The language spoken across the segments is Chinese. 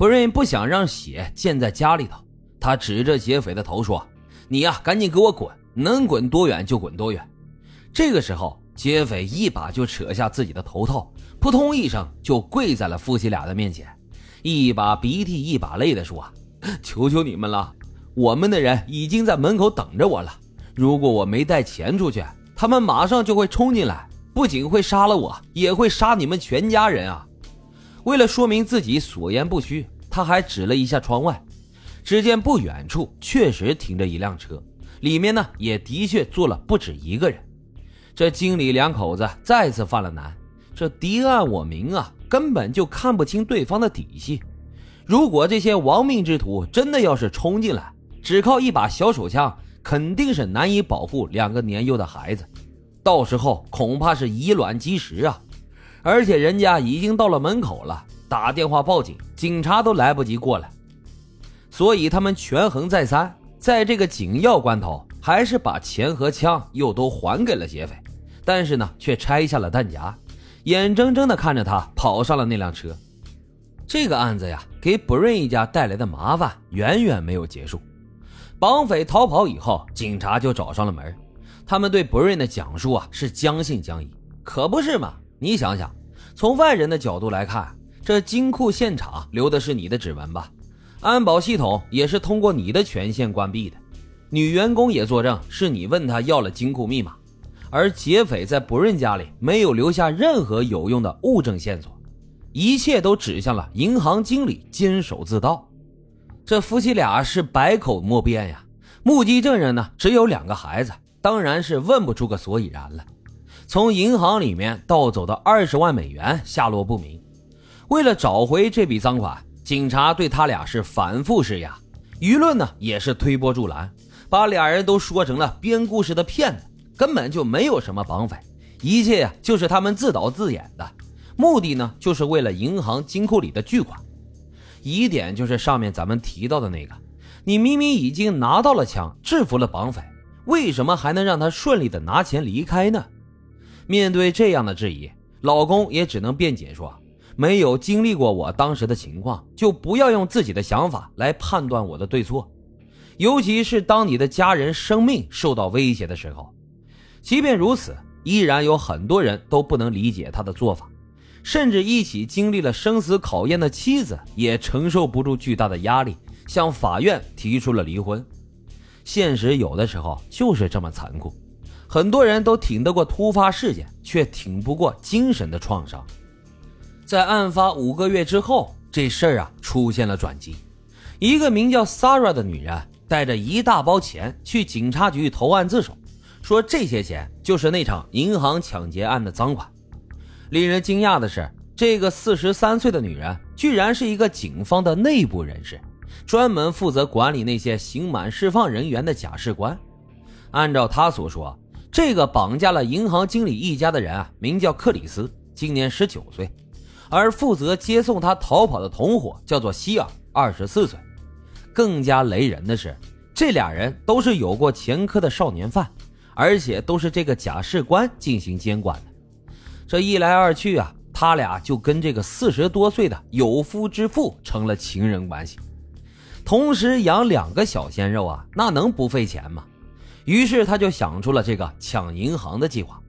布瑞不想让血溅在家里头，他指着劫匪的头说：“你呀，赶紧给我滚，能滚多远就滚多远。”这个时候，劫匪一把就扯下自己的头套，扑通一声就跪在了夫妻俩的面前，一把鼻涕一把泪的说：“求求你们了，我们的人已经在门口等着我了。如果我没带钱出去，他们马上就会冲进来。”不仅会杀了我，也会杀你们全家人啊！为了说明自己所言不虚，他还指了一下窗外，只见不远处确实停着一辆车，里面呢也的确坐了不止一个人。这经理两口子再次犯了难，这敌暗我明啊，根本就看不清对方的底细。如果这些亡命之徒真的要是冲进来，只靠一把小手枪，肯定是难以保护两个年幼的孩子。到时候恐怕是以卵击石啊！而且人家已经到了门口了，打电话报警，警察都来不及过来。所以他们权衡再三，在这个紧要关头，还是把钱和枪又都还给了劫匪。但是呢，却拆下了弹夹，眼睁睁地看着他跑上了那辆车。这个案子呀，给布瑞一家带来的麻烦远远没有结束。绑匪逃跑以后，警察就找上了门。他们对 Brain 的讲述啊是将信将疑，可不是嘛？你想想，从外人的角度来看，这金库现场留的是你的指纹吧？安保系统也是通过你的权限关闭的，女员工也作证是你问她要了金库密码，而劫匪在 Brain 家里没有留下任何有用的物证线索，一切都指向了银行经理监守自盗。这夫妻俩是百口莫辩呀，目击证人呢只有两个孩子。当然是问不出个所以然了。从银行里面盗走的二十万美元下落不明。为了找回这笔赃款，警察对他俩是反复施压，舆论呢也是推波助澜，把俩人都说成了编故事的骗子，根本就没有什么绑匪，一切呀就是他们自导自演的。目的呢就是为了银行金库里的巨款。疑点就是上面咱们提到的那个，你明明已经拿到了枪，制服了绑匪。为什么还能让他顺利的拿钱离开呢？面对这样的质疑，老公也只能辩解说：“没有经历过我当时的情况，就不要用自己的想法来判断我的对错。尤其是当你的家人生命受到威胁的时候。即便如此，依然有很多人都不能理解他的做法，甚至一起经历了生死考验的妻子也承受不住巨大的压力，向法院提出了离婚。”现实有的时候就是这么残酷，很多人都挺得过突发事件，却挺不过精神的创伤。在案发五个月之后，这事儿啊出现了转机。一个名叫 Sarah 的女人带着一大包钱去警察局投案自首，说这些钱就是那场银行抢劫案的赃款。令人惊讶的是，这个四十三岁的女人居然是一个警方的内部人士。专门负责管理那些刑满释放人员的假释官。按照他所说，这个绑架了银行经理一家的人啊，名叫克里斯，今年十九岁；而负责接送他逃跑的同伙叫做希尔，二十四岁。更加雷人的是，这俩人都是有过前科的少年犯，而且都是这个假释官进行监管的。这一来二去啊，他俩就跟这个四十多岁的有夫之妇成了情人关系。同时养两个小鲜肉啊，那能不费钱吗？于是他就想出了这个抢银行的计划，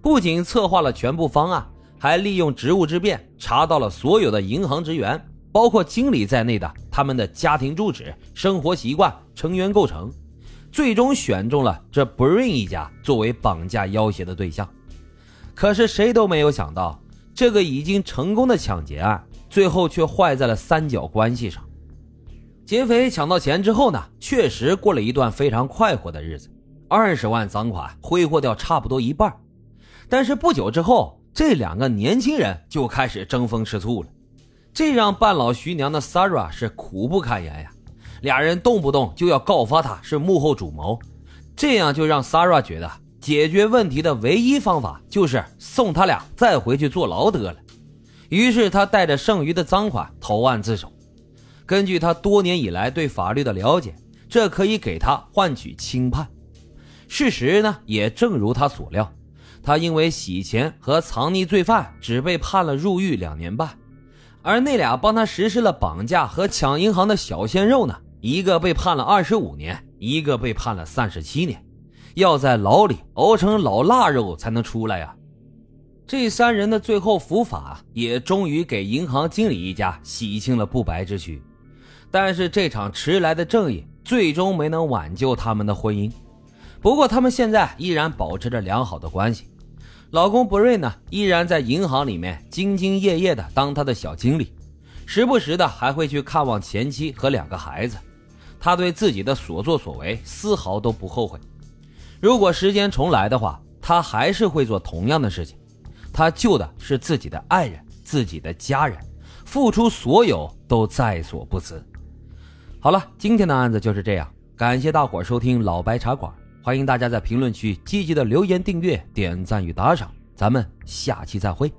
不仅策划了全部方案，还利用职务之便查到了所有的银行职员，包括经理在内的他们的家庭住址、生活习惯、成员构成，最终选中了这 BRIN 一家作为绑架要挟的对象。可是谁都没有想到，这个已经成功的抢劫案，最后却坏在了三角关系上。劫匪抢到钱之后呢，确实过了一段非常快活的日子，二十万赃款挥霍掉差不多一半。但是不久之后，这两个年轻人就开始争风吃醋了，这让半老徐娘的 Sarah 是苦不堪言呀。俩人动不动就要告发他是幕后主谋，这样就让 Sarah 觉得解决问题的唯一方法就是送他俩再回去坐牢得了。于是他带着剩余的赃款投案自首。根据他多年以来对法律的了解，这可以给他换取轻判。事实呢，也正如他所料，他因为洗钱和藏匿罪犯，只被判了入狱两年半。而那俩帮他实施了绑架和抢银行的小鲜肉呢，一个被判了二十五年，一个被判了三十七年，要在牢里熬成老腊肉才能出来呀。这三人的最后伏法，也终于给银行经理一家洗清了不白之躯。但是这场迟来的正义，最终没能挽救他们的婚姻。不过他们现在依然保持着良好的关系。老公博瑞呢，依然在银行里面兢兢业业的当他的小经理，时不时的还会去看望前妻和两个孩子。他对自己的所作所为丝毫都不后悔。如果时间重来的话，他还是会做同样的事情。他救的是自己的爱人、自己的家人，付出所有都在所不辞。好了，今天的案子就是这样，感谢大伙收听老白茶馆，欢迎大家在评论区积极的留言、订阅、点赞与打赏，咱们下期再会。